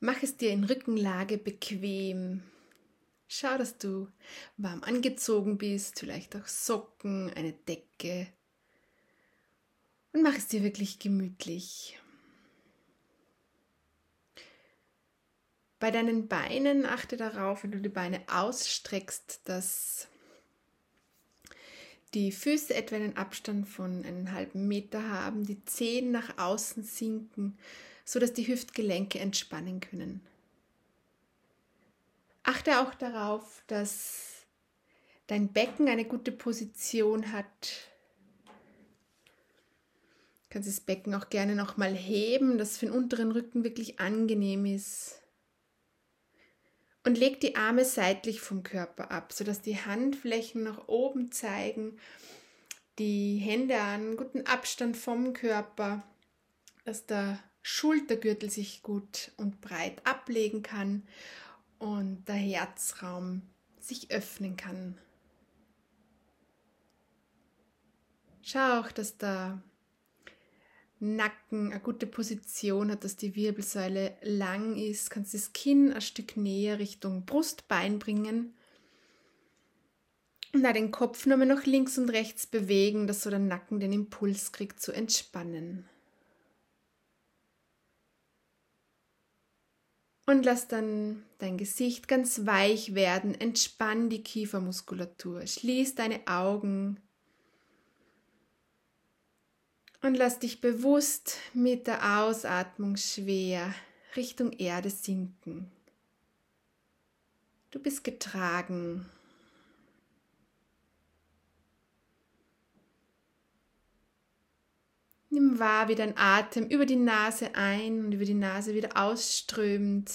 Mach es dir in Rückenlage bequem. Schau, dass du warm angezogen bist, vielleicht auch Socken, eine Decke. Und mach es dir wirklich gemütlich. Bei deinen Beinen achte darauf, wenn du die Beine ausstreckst, dass die Füße etwa einen Abstand von einem halben Meter haben, die Zehen nach außen sinken, sodass die Hüftgelenke entspannen können. Achte auch darauf, dass dein Becken eine gute Position hat. Du kannst das Becken auch gerne nochmal heben, dass für den unteren Rücken wirklich angenehm ist. Und leg die Arme seitlich vom Körper ab, sodass die Handflächen nach oben zeigen, die Hände an guten Abstand vom Körper, dass der Schultergürtel sich gut und breit ablegen kann und der Herzraum sich öffnen kann. Schau auch, dass der Nacken eine gute Position hat, dass die Wirbelsäule lang ist. Kannst das Kinn ein Stück näher Richtung Brustbein bringen. Und den Kopf nur noch links und rechts bewegen, dass so der Nacken den Impuls kriegt zu entspannen. Und lass dann dein Gesicht ganz weich werden. Entspann die Kiefermuskulatur. Schließ deine Augen. Und lass dich bewusst mit der Ausatmung schwer Richtung Erde sinken. Du bist getragen. Nimm wahr, wie dein Atem über die Nase ein und über die Nase wieder ausströmt.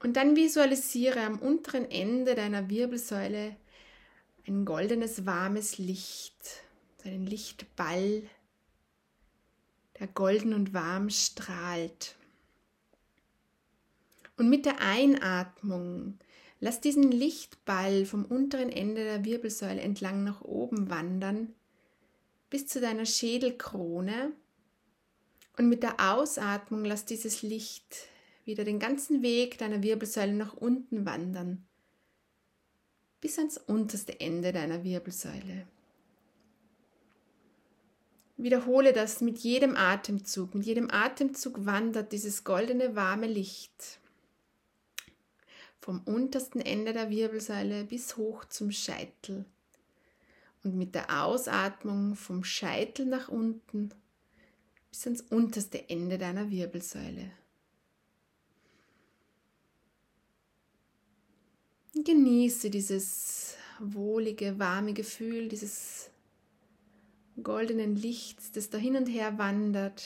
Und dann visualisiere am unteren Ende deiner Wirbelsäule ein goldenes, warmes Licht, einen Lichtball, der golden und warm strahlt. Und mit der Einatmung Lass diesen Lichtball vom unteren Ende der Wirbelsäule entlang nach oben wandern bis zu deiner Schädelkrone und mit der Ausatmung lass dieses Licht wieder den ganzen Weg deiner Wirbelsäule nach unten wandern bis ans unterste Ende deiner Wirbelsäule. Wiederhole das mit jedem Atemzug. Mit jedem Atemzug wandert dieses goldene warme Licht vom untersten Ende der Wirbelsäule bis hoch zum Scheitel. Und mit der Ausatmung vom Scheitel nach unten bis ans unterste Ende deiner Wirbelsäule. Genieße dieses wohlige, warme Gefühl, dieses goldenen Lichts, das da hin und her wandert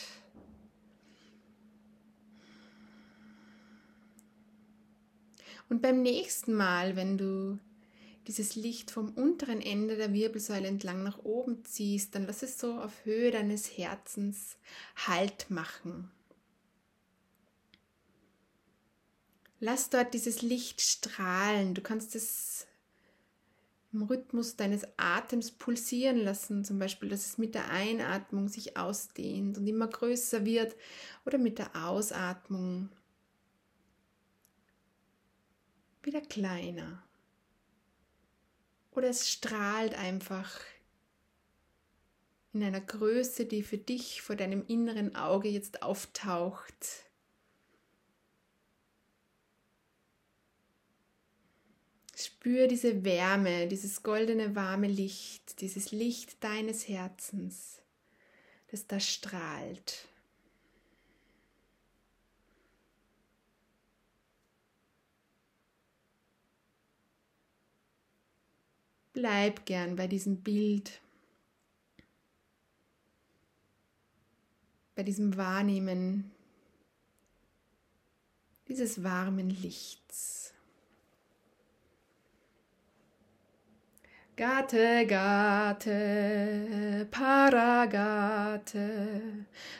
Und beim nächsten Mal, wenn du dieses Licht vom unteren Ende der Wirbelsäule entlang nach oben ziehst, dann lass es so auf Höhe deines Herzens Halt machen. Lass dort dieses Licht strahlen. Du kannst es im Rhythmus deines Atems pulsieren lassen, zum Beispiel, dass es mit der Einatmung sich ausdehnt und immer größer wird oder mit der Ausatmung wieder kleiner. Oder es strahlt einfach in einer Größe, die für dich vor deinem inneren Auge jetzt auftaucht. Spür diese Wärme, dieses goldene warme Licht, dieses Licht deines Herzens, das da strahlt. Bleib gern bei diesem Bild, bei diesem Wahrnehmen dieses warmen Lichts. Gate, Gate, Paragate,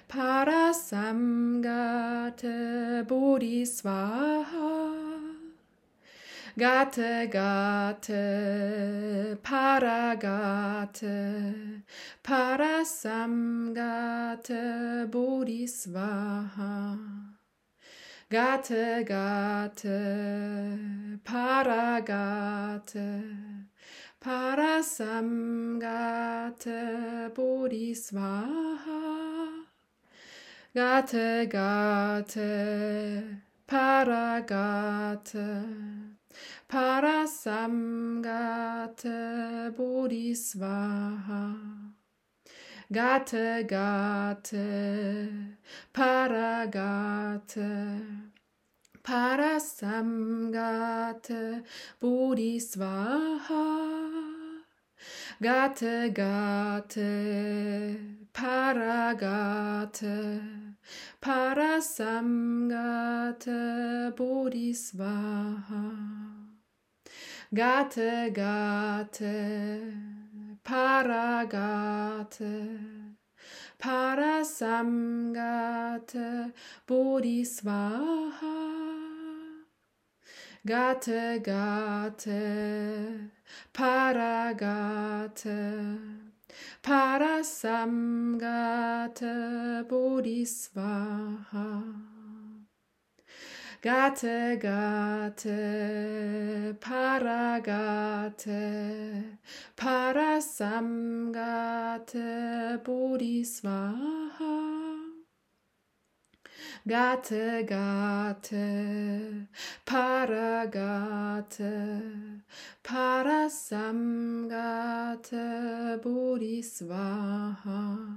Parasamgate, Bodhisvaha. Gate Gate Paragate. Parasamgate Bodhisvaha. Gate Gate Paragate. Parasamgate Bodhisvaha. Gate Gate Paragate Parasamgate Bodhisvaha Gate Gate Paragate Parasamgate Bodhisvaha Gate Gate Paragate Parasamgate Bodhisvaha. Gate Gate Paragate. Parasamgate Bodhisvaha. Gate Gate Paragate Parasamgate Bodhisvaha Gate Gate Paragate Parasamgate Bodhisvaha Gate Gate Paragate Parasamgate Bodhisvaha.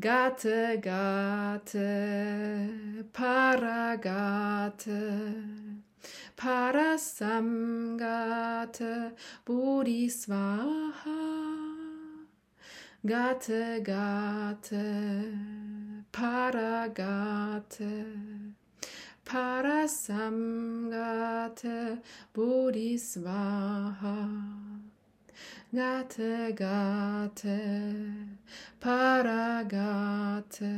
Gate Gate Paragate Parasamgate Bodhisvaha Gate Gate Paragate Parasamgate Bodhisvaha Gate Gate Paragate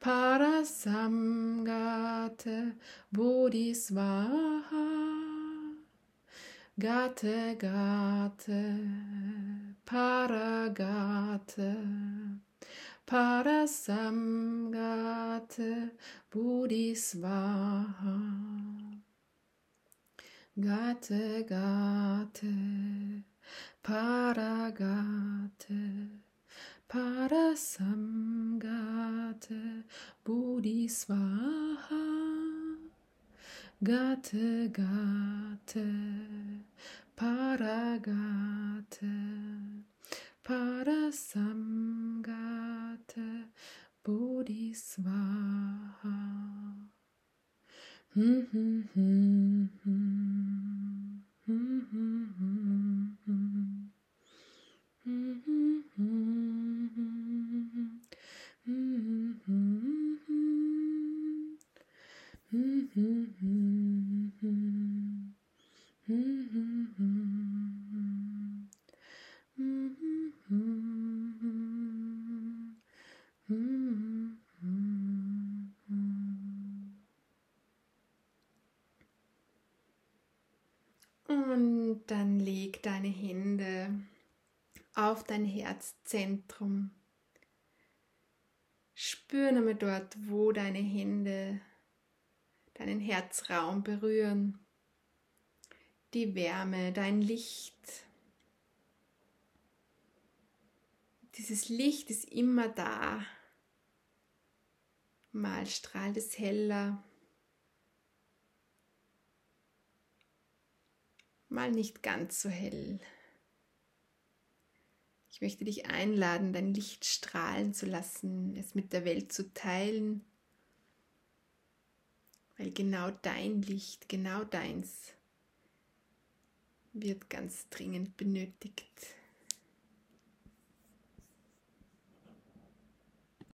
Parasamgate Bodhisvaha Gate Gate Paragate Parasamgate Bodhisvaha Gate Gate Paragate Parasamgate Bodhisvaha Gate Gate Paragate Parasamgate Bodhisvaha. Hmm, hmm, hmm, hmm. Hmm, hmm, hmm, hmm. Hmm, hmm, hmm, hmm. Hmm, hmm, hmm, hmm. Hmm, hmm, hmm, hmm. Hmm, hmm, hmm, hmm. Und dann leg deine Hände auf dein Herzzentrum. Spür nochmal dort, wo deine Hände deinen Herzraum berühren. Die Wärme, dein Licht. Dieses Licht ist immer da. Mal strahlt es heller, mal nicht ganz so hell. Ich möchte dich einladen, dein Licht strahlen zu lassen, es mit der Welt zu teilen, weil genau dein Licht, genau deins wird ganz dringend benötigt.